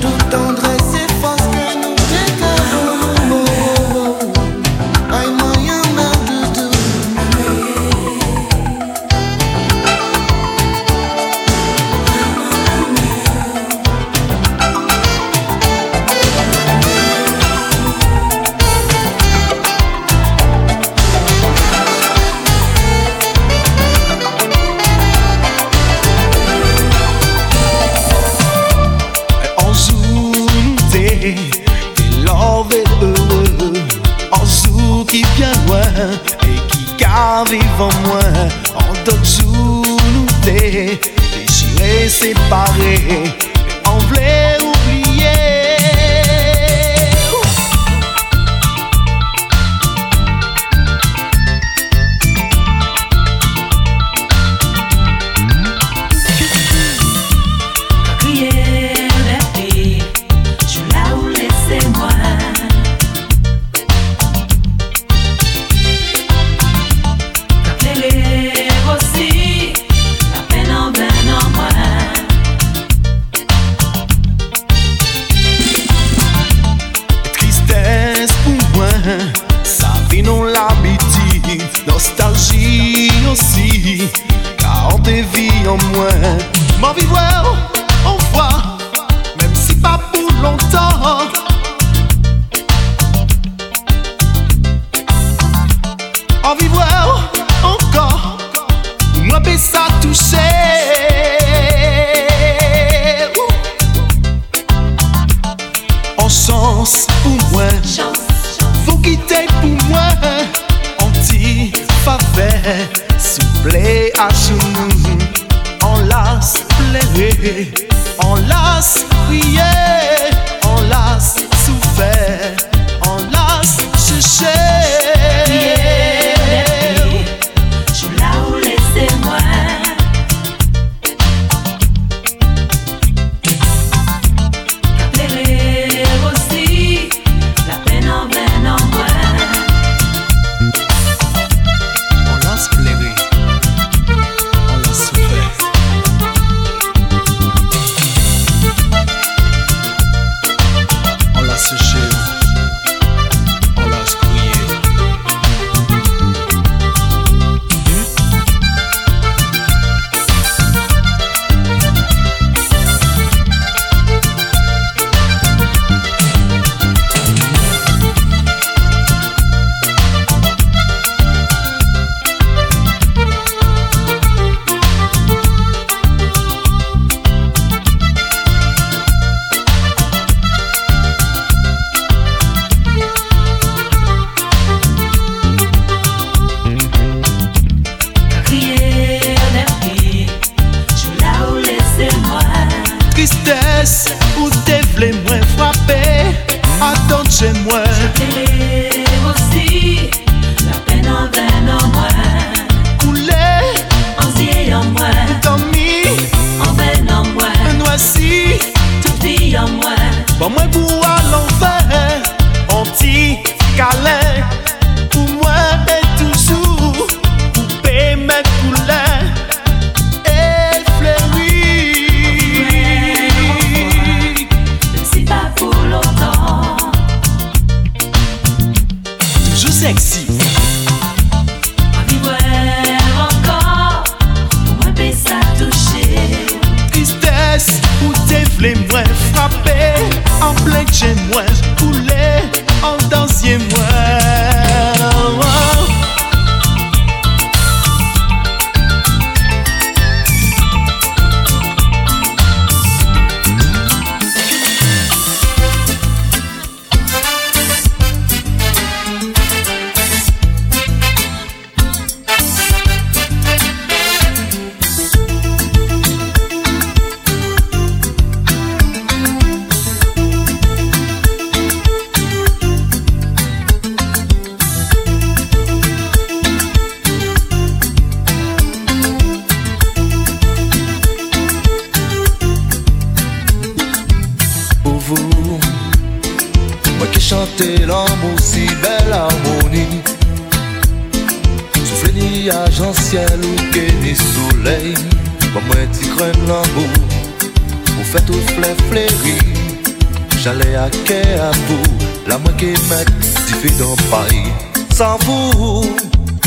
tudo tão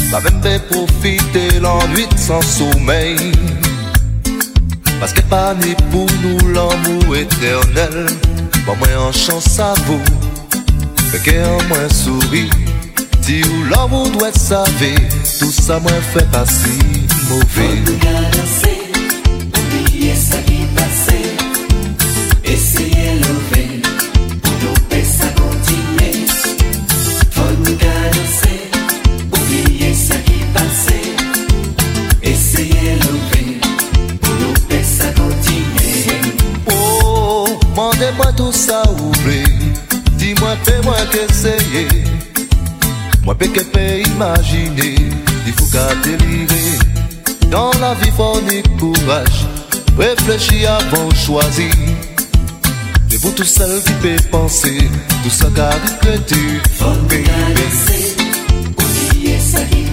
Ça me fait profiter l'ennui de son sommeil. Parce que pas né pour nous l'amour éternel. Pas moins en chance à vous. Fait que moins souris. Si ou l'amour doit saver, tout ça moins fait passer mauvais. Moi, je peux imaginer, il faut qu'à délivrer. Dans la vie, il faut du courage, réfléchir à vos choix. Et vous, tout seul qui peut penser, tout ça qui a dit que tu ne laisser, oubliez sa vie.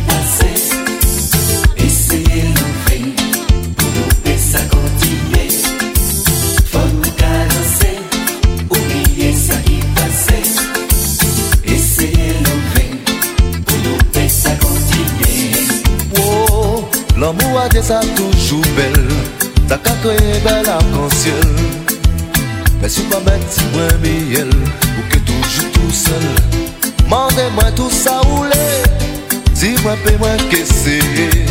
L'amour a des a toujours belle T'as qu'à créer bel arc-en-ciel Mais si pas bête, moi miel Ou que toujours tout seul. Mandez-moi tout ça rouler Dis-moi, paie-moi qu'essayer.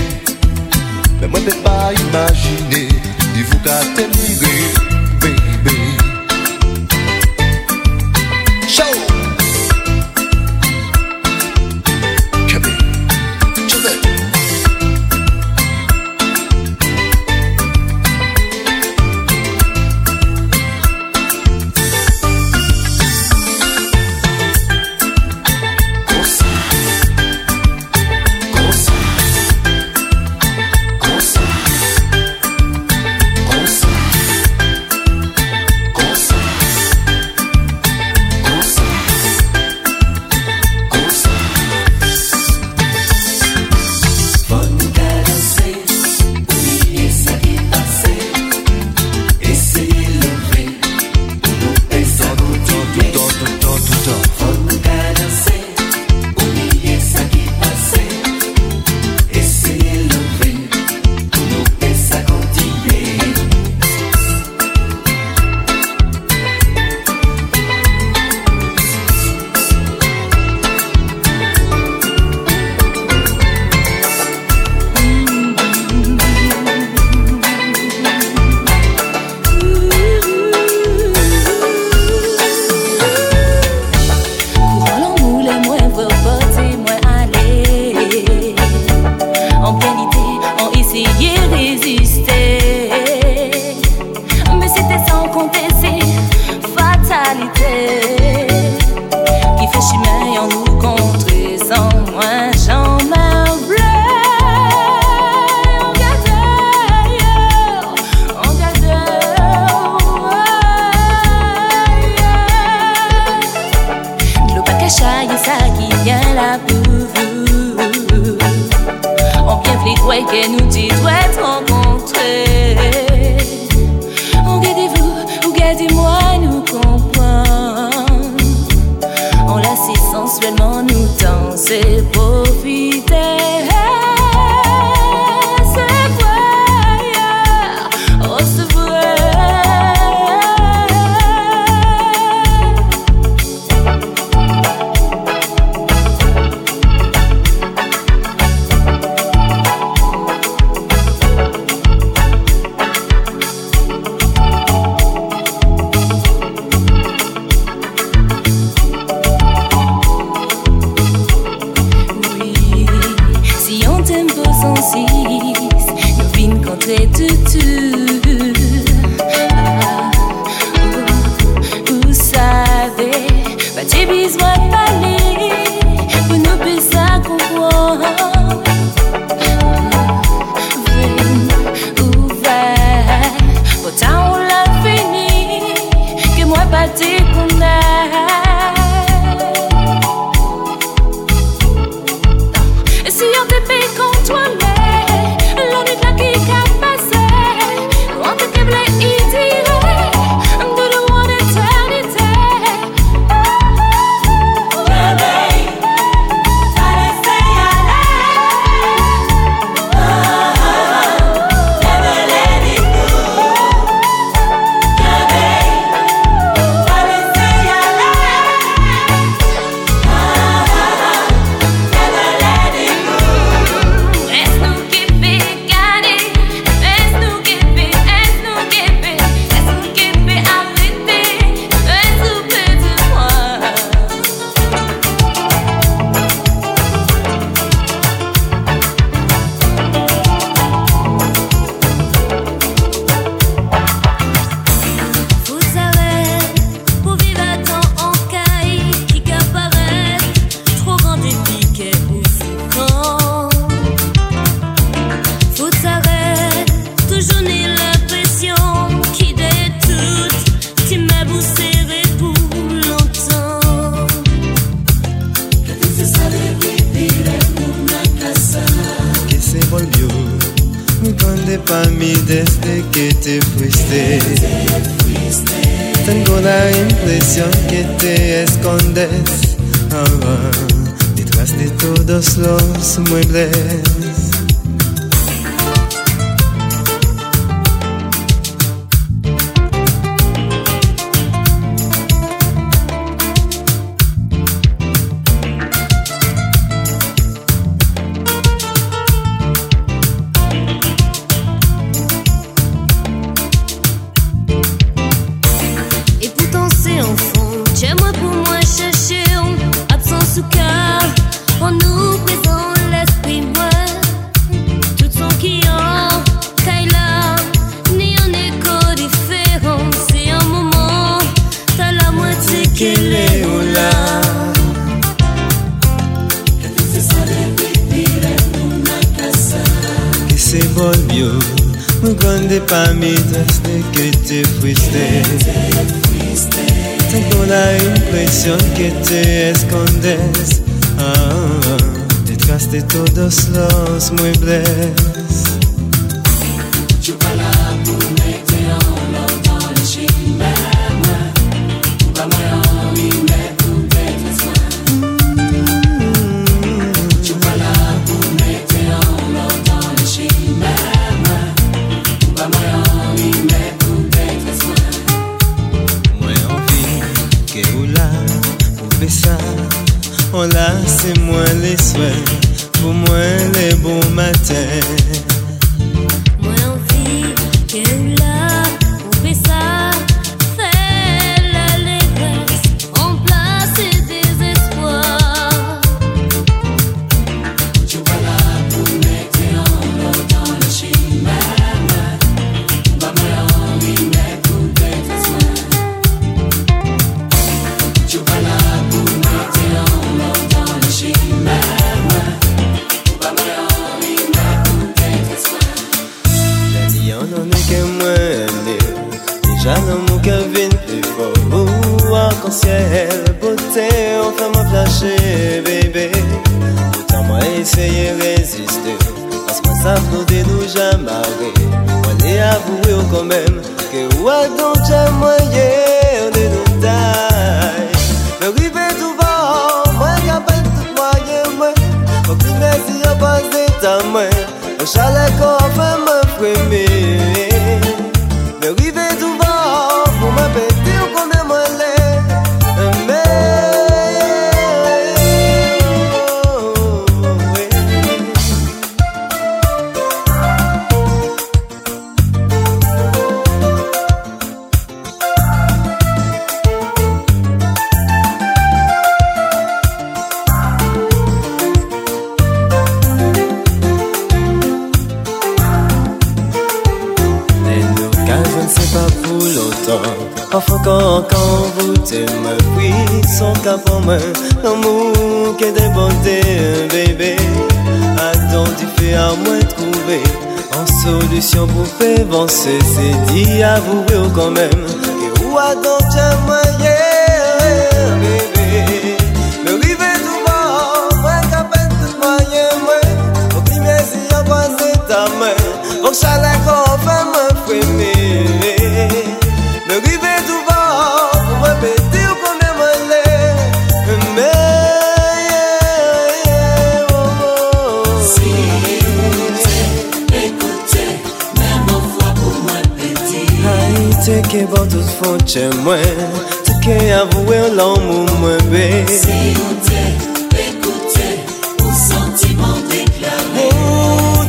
Mais moi, t'es pas imaginer Dis-vous qu'à t'émigrer. de pamitas de que te fuiste. Tengo la impresión que te escondes ah, detrás de todos los muebles. nou de nou jan mare Mwen e avouwe ou konmen Ke ou a don jan de nou tout mwenye mwen Mwen kline si pas de ta mwen Mwen chale avancer, c'est d'y avouer quand même. che mwen Te ke avouwe lan mou mwen be Se yon te, pekoute, ou sentiman deklare Ou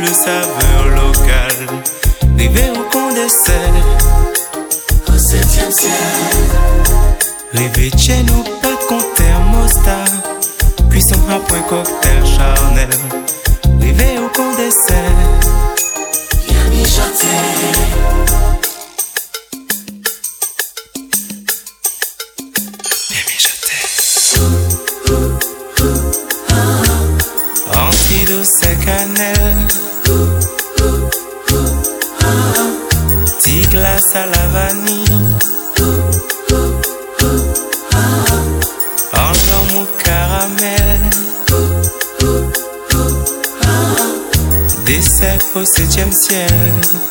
le saveur locale. River au qu'on dessert. Au septième ciel. Rêver chez nous, pas qu'on thermostat. Cuisson à point cocktail charnel. River au qu'on dessert. Yami chanté. salavani Anjo mou caramel. Dessert au septième ciel.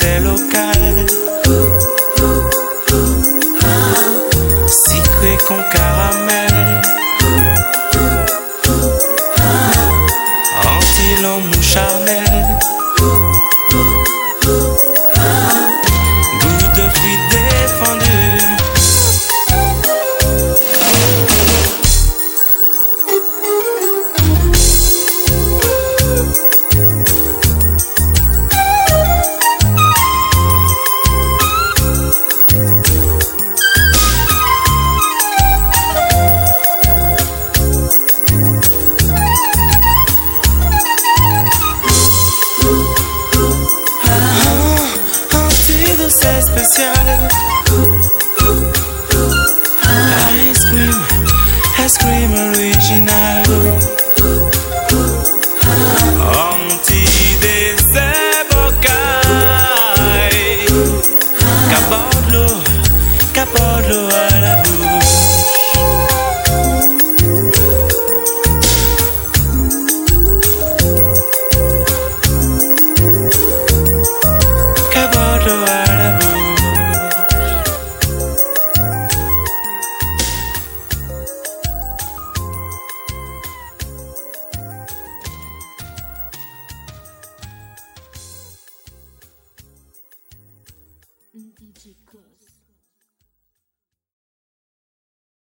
C'est local.